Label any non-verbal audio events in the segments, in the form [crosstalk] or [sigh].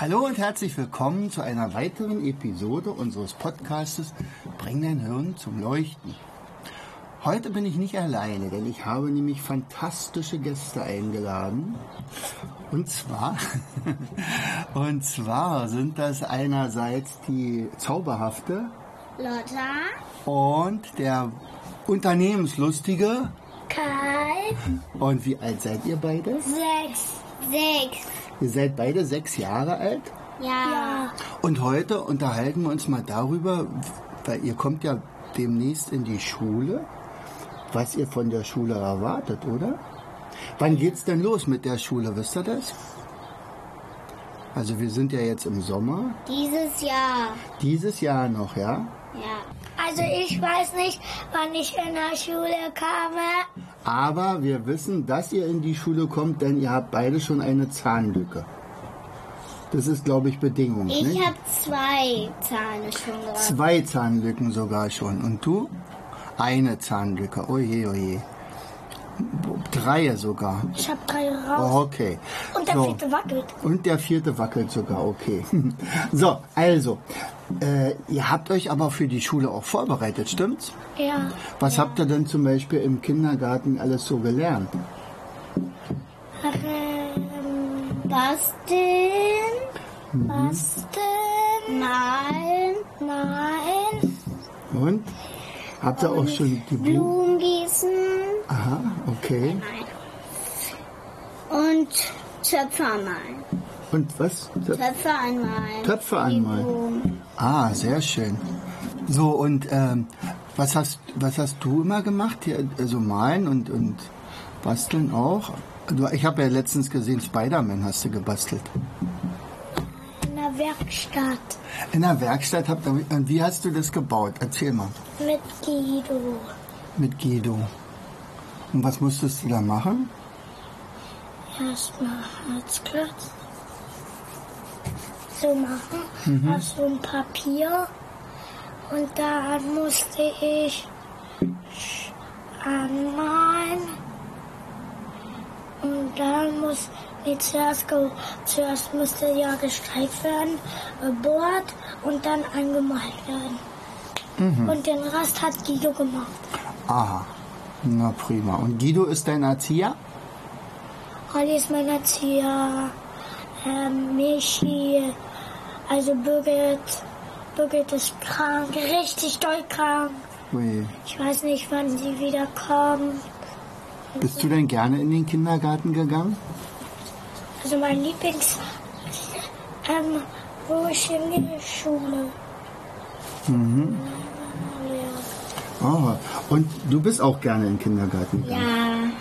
Hallo und herzlich willkommen zu einer weiteren Episode unseres Podcastes Bring dein Hirn zum Leuchten. Heute bin ich nicht alleine, denn ich habe nämlich fantastische Gäste eingeladen. Und zwar, [laughs] und zwar sind das einerseits die zauberhafte Lotta, und der unternehmenslustige. Kai, Und wie alt seid ihr beide? sechs, sechs, Ihr seid beide sechs Jahre alt. ja, Und heute unterhalten wir uns mal darüber, weil ihr kommt ja demnächst in die Schule, was ihr von der Schule erwartet, oder? Wann geht's denn los mit der Schule, wisst ihr das? Also wir sind ja jetzt im Sommer, dieses Jahr, dieses Jahr noch, ja? ja. Also ich weiß nicht, wann ich in der Schule komme. Aber wir wissen, dass ihr in die Schule kommt, denn ihr habt beide schon eine Zahnlücke. Das ist, glaube ich, Bedingung. Ich habe zwei Zähne schon drauf. Zwei Zahnlücken sogar schon. Und du? Eine Zahnlücke. Oje, oje. Drei sogar. Ich habe drei raus. Oh, okay. Und der so. vierte wackelt. Und der vierte wackelt sogar, okay. [laughs] so, also, äh, ihr habt euch aber für die Schule auch vorbereitet, stimmt's? Ja. Was habt ihr denn zum Beispiel im Kindergarten alles so gelernt? Ähm, basteln, basteln, malen, malen, Und? Habt ihr auch schon die Blumen? Blumen gießen Aha, okay. und Töpfe anmalen. Und was? Töpfe anmalen. Töpfe anmalen. Ah, sehr schön. So, und ähm, was, hast, was hast du immer gemacht? Hier, also malen und, und basteln auch? Ich habe ja letztens gesehen, Spider-Man hast du gebastelt. In der Werkstatt In der Werkstatt habt ihr, und wie hast du das gebaut? Erzähl mal. mit Guido. Mit Guido. Und was musstest du da machen? Erstmal Herzklotz. So machen. Auf so ein Papier. Und dann musste ich anmalen. Und dann muss nee, zuerst, zuerst musste ja gestreift werden, gebohrt und dann angemalt werden. Und den Rest hat Guido gemacht. Aha. Na prima. Und Guido ist dein Erzieher? Holly ist mein Erzieher. Ähm, Michi, also Birgit. Birgit ist krank, richtig doll krank. Ui. Ich weiß nicht, wann sie wieder kommt. Bist du denn gerne in den Kindergarten gegangen? Also mein Lieblings... Ähm, wo ich hingehe, Schule. Ja. Oh. Und du bist auch gerne in den Kindergarten gegangen?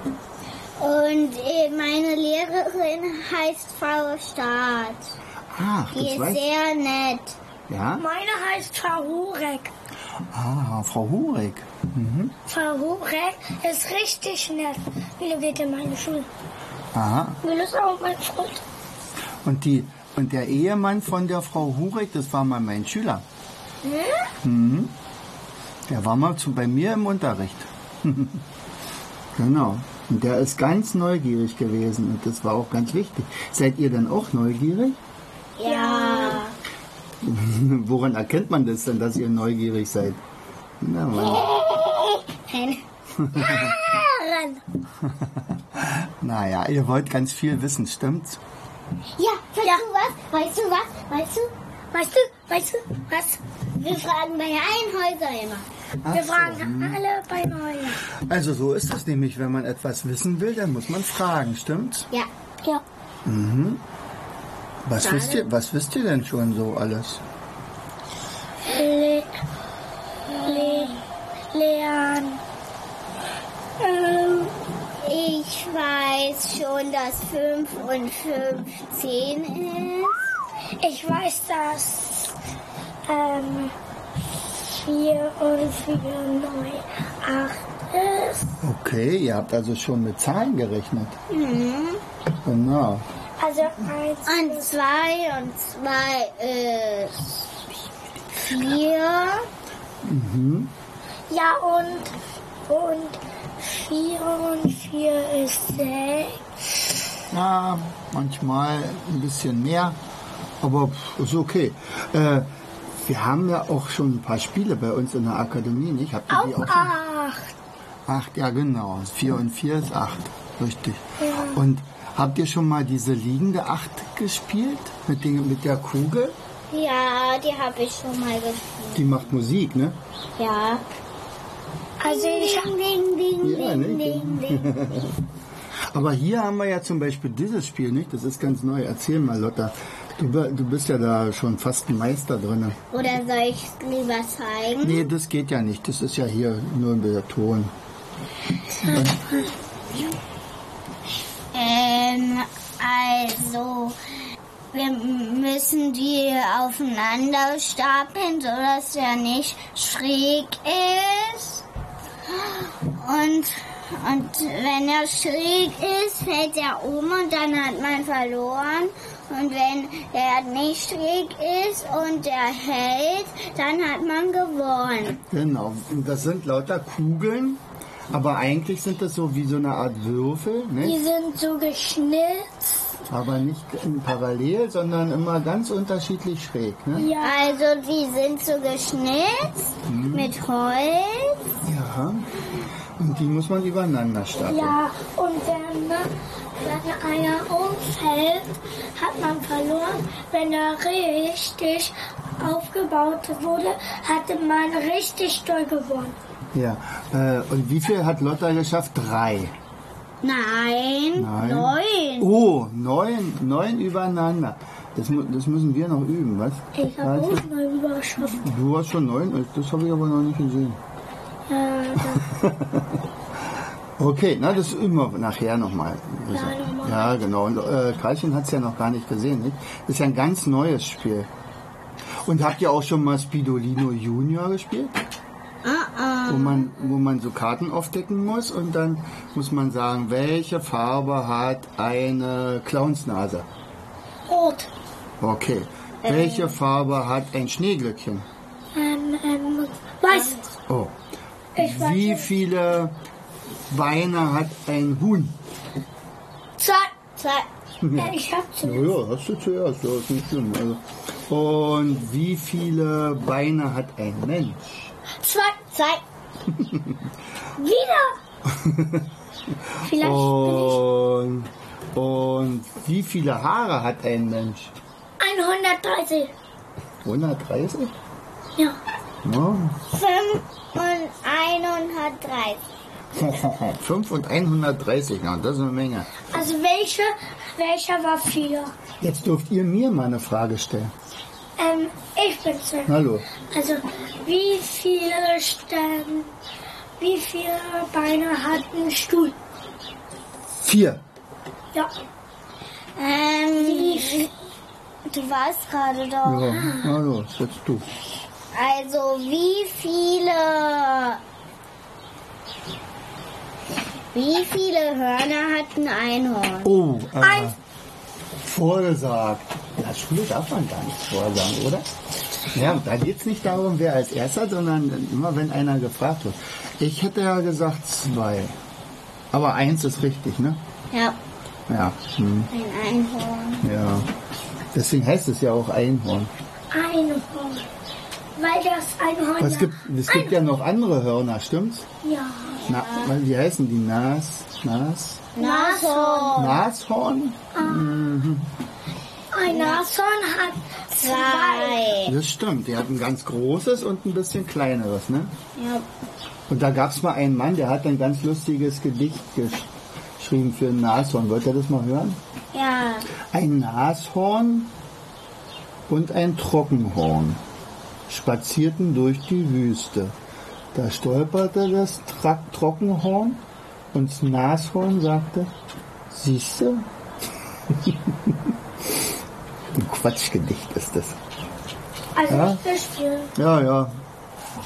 Ja. Und äh, meine Lehrerin heißt Frau Staat. Ach, Die ist weiß sehr nett. Ja? Meine heißt Frau Hurek. Ah, Frau Hurek. Frau Hurek ist richtig nett. Milo geht in meine Schule. Aha. Milo ist auch mein Freund. Und, die, und der Ehemann von der Frau Hurek, das war mal mein Schüler. Mhm. Der war mal zu, bei mir im Unterricht. [laughs] genau. Und der ist ganz neugierig gewesen und das war auch ganz wichtig. Seid ihr denn auch neugierig? Ja. [laughs] Woran erkennt man das denn, dass ihr neugierig seid? Na, [laughs] man, Ein [laughs] naja, ihr wollt ganz viel wissen, stimmt's? Ja, weißt du was? Weißt du was? Weißt du? Weißt du? Weißt du was? Wir fragen bei Einhäuser immer. Wir Ach so, fragen alle bei Einhäuser. Also so ist es nämlich, wenn man etwas wissen will, dann muss man fragen, stimmt's? Ja. Ja. Was wisst ihr, was wisst ihr denn schon so alles? Le Le Leon. Ähm, ich Ich weiß schon, dass 5 und 5 10 ist. Ich weiß, dass ähm, 4 und 4 9 8 ist. Okay, ihr habt also schon mit Zahlen gerechnet. Mhm. Genau. Also 1 Und 2 und 2 ist 4. Ja, und, und 4 und 4 ist 6. Ja, manchmal ein bisschen mehr, aber ist okay. Äh, wir haben ja auch schon ein paar Spiele bei uns in der Akademie, nicht? Habt ihr die Auch auch schon? 8. Acht, ja genau. Vier und vier ist acht. Richtig. Ja. Und habt ihr schon mal diese liegende Acht gespielt? Mit, den, mit der Kugel? Ja, die habe ich schon mal gespielt. Die macht Musik, ne? Ja. Also ich Ding, ding, ding, Ja, ding, ne? ding, ding. [laughs] Aber hier haben wir ja zum Beispiel dieses Spiel, nicht? Das ist ganz neu. Erzähl mal, Lotta. Du, du bist ja da schon fast ein Meister drin. Oder soll ich es lieber zeigen? Nee, das geht ja nicht. Das ist ja hier nur der Ton. Ähm, also, wir müssen die aufeinander stapeln, sodass der nicht schräg ist. Und, und wenn er schräg ist, fällt er um und dann hat man verloren. Und wenn er nicht schräg ist und er hält, dann hat man gewonnen. Genau. Das sind lauter Kugeln. Aber eigentlich sind das so wie so eine Art Würfel, Die nicht? sind so geschnitzt. Aber nicht in parallel, sondern immer ganz unterschiedlich schräg, ne? Ja. Also die sind so geschnitzt mit Holz. Ja. Und die muss man übereinander stapeln. Ja, und wenn, wenn einer umfällt, hat man verloren. Wenn er richtig aufgebaut wurde, hatte man richtig doll gewonnen. Ja. Äh, und wie viel hat Lotta geschafft? Drei. Nein, Nein. neun. Oh, neun, neun übereinander. Das, das müssen wir noch üben, was? Ich habe auch mal überschafft. du? du hast schon neun, das habe ich aber noch nicht gesehen. Ja, [laughs] Okay, na, das üben wir nachher nochmal. Ja. Ja, genau. Und äh, Karlchen hat es ja noch gar nicht gesehen, nicht? Das ist ja ein ganz neues Spiel. Und habt ihr auch schon mal Spidolino Junior gespielt? Ah, Wo man, wo man so Karten aufdecken muss und dann muss man sagen, welche Farbe hat eine Clownsnase? Rot. Okay. Welche Farbe hat ein Schneeglöckchen? Ähm, ähm, weiß. Oh. Wie viele Beine hat ein Huhn? Zwei. zwei. Äh, ich hab Ja, zu. ja, hast du zuerst, ja, ist nicht schlimm. Also. Und wie viele Beine hat ein Mensch? Zwei. Zwei. [laughs] Wieder. Vielleicht Und, und wie viele Haare hat ein Mensch? ich 130. 130? Ja. Ja. Fünf und 130. 5 [laughs] und 130, ja, das ist eine Menge. Also welche, welcher war vier? Jetzt dürft ihr mir mal eine Frage stellen. Ähm, ich bin Sven. Hallo. Also wie viele Stellen, wie viele Beine hat ein Stuhl? Vier. Ja. Ähm, Wie du warst gerade doch. Ja, na los, jetzt du. Also wie viele... Wie viele Hörner hat ein Einhorn? Oh, äh, vorgesagt. Der Schule darf man gar nichts vorsagen, oder? Ja, da geht es nicht darum, wer als erster, sondern immer, wenn einer gefragt wird. Ich hätte ja gesagt zwei. Aber eins ist richtig, ne? Ja, Ja. Hm, ein Einhorn. ja. Deswegen heißt es ja auch Einhorn. Einhorn. Weil das Einhorn... Es gibt, es gibt ja noch andere Hörner, stimmt's? Ja. Na, weil wie heißen die? Nas, Nas, Nashorn. Nashorn? Ein Nashorn hat zwei. Das stimmt. Der hat ein ganz großes und ein bisschen kleineres, ne? Ja. Und da gab es mal einen Mann, der hat ein ganz lustiges Gedicht gesch geschrieben für ein Nashorn. Wollt ihr das mal hören? Ja. Ein Nashorn und ein Trockenhorn spazierten durch die Wüste. Da stolperte das Tra Trockenhorn uns Nashorn sagte, siehste? [laughs] Ein Quatschgedicht ist das. Also Ja? Ja, ja.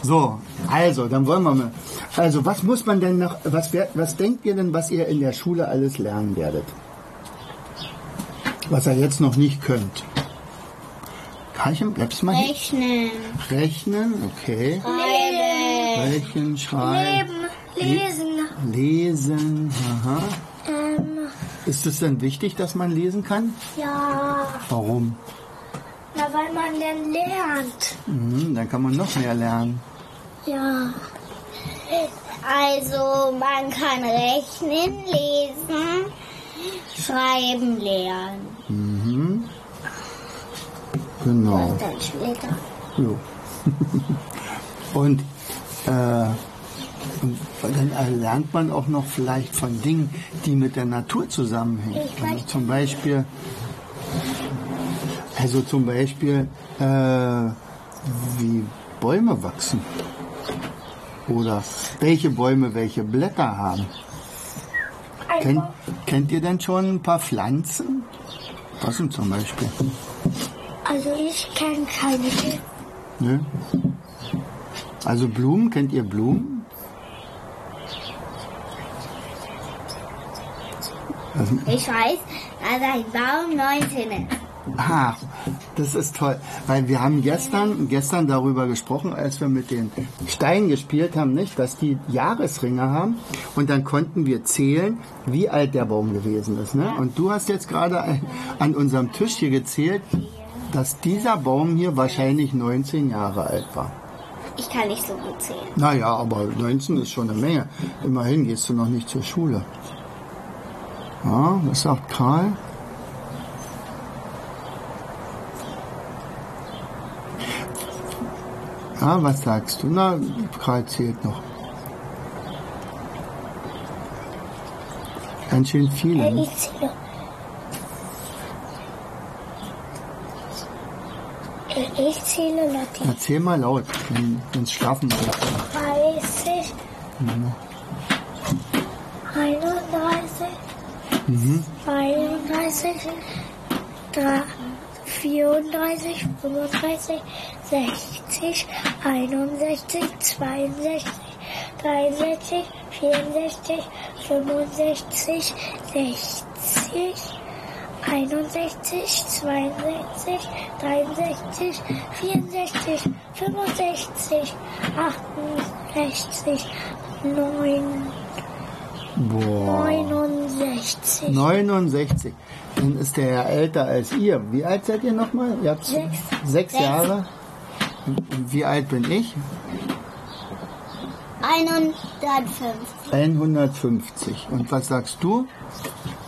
So, also, dann wollen wir mal. Also, was muss man denn noch, was, was denkt ihr denn, was ihr in der Schule alles lernen werdet? Was ihr jetzt noch nicht könnt. Karlchen, bleibst mal hier? Rechnen. Rechnen, okay. Schreiben. Rechnen, schreiben, Leben, lesen, lesen, aha. Ist es denn wichtig, dass man lesen kann? ja, Warum? na, weil man dann lernt. Mhm, dann kann man noch mehr lernen. Ja, Also man kann rechnen, lesen, schreiben lernen. Mhm. Genau. Dann später. Jo. [laughs] und, äh, und dann lernt man auch noch vielleicht von Dingen, die mit der Natur zusammenhängen. Also zum Beispiel, also zum Beispiel, äh, wie Bäume wachsen. Oder welche Bäume welche Blätter haben. Kennt, also, kennt ihr denn schon ein paar Pflanzen? Was denn zum Beispiel? also ich kenne keine. Ne? Also Blumen, kennt ihr Blumen? [laughs] Ich weiß, dass ein Baum 19 ist. ah, das ist toll, weil wir haben gestern, gestern darüber gesprochen, als wir mit den Steinen gespielt haben, nicht, dass die Jahresringe haben und dann konnten wir zählen, wie alt der Baum gewesen ist. Ne? Und du hast jetzt gerade an unserem Tisch hier gezählt, dass dieser Baum hier wahrscheinlich 19 Jahre alt war. Ich kann nicht so gut zählen. Naja, aber 19 ist schon eine Menge. Immerhin gehst du noch nicht zur Schule. Ja, was sagt Karl? Ja, was sagst du? Na, Karl zählt noch. Ganz schön viele. Ne? ich zähle. Äh, Ich zähle Latin. Erzähl mal laut, wenn es schlafen wird. 30, 31, 32, 3, 34, 35, 60, 61, 62, 63, 64, 65, 60, 61, 62, 63, 64, 65, 68, 9, Boah. 69, 69. Dann ist der ja älter als ihr. Wie alt seid ihr nochmal? Ihr habt Sechs. sechs Jahre. Und Wie alt bin ich? 150. 150. Und was sagst du?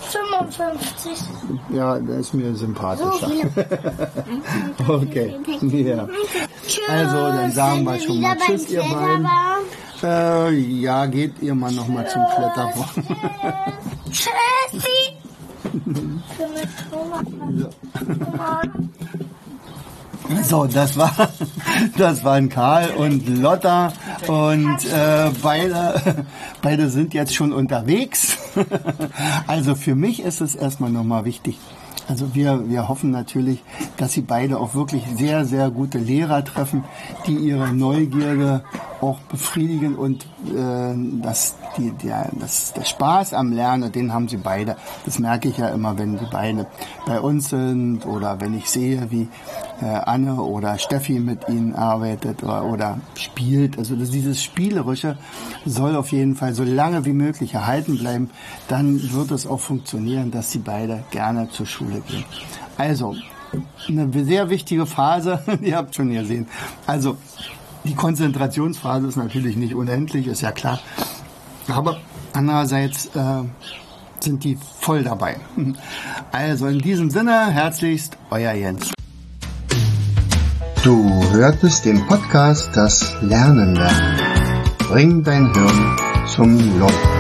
55, Ja, der ist mir sympathischer. [laughs] Okay. Ja. Also, dann sagen wir schon mal Tschüss, ihr beiden. Äh, ja, geht ihr mal nochmal zum Kletterbaum. Tschüssi. So, das war, das waren Karl und Lotta und äh, beide, beide sind jetzt schon unterwegs. Also für mich ist es erstmal nochmal wichtig. Also wir, wir hoffen natürlich, dass sie beide auch wirklich sehr, sehr gute Lehrer treffen, die ihre Neugierde auch befriedigen und äh, dass die, der, das, der Spaß am Lernen, den haben sie beide. Das merke ich ja immer, wenn die beide bei uns sind oder wenn ich sehe, wie äh, Anne oder Steffi mit ihnen arbeitet oder, oder spielt. Also das, dieses Spielerische soll auf jeden Fall so lange wie möglich erhalten bleiben. Dann wird es auch funktionieren, dass sie beide gerne zur Schule gehen. Also, eine sehr wichtige Phase, [laughs] ihr habt schon gesehen. Also, die Konzentrationsphase ist natürlich nicht unendlich, ist ja klar. Aber andererseits äh, sind die voll dabei. [laughs] Also in diesem Sinne, herzlichst, euer Jens. Du hörtest den Podcast Das Lernen lernen. Bring dein Hirn zum Leuchten.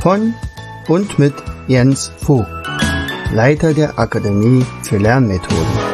Von und mit Jens Vogt, Leiter der Akademie für Lernmethoden.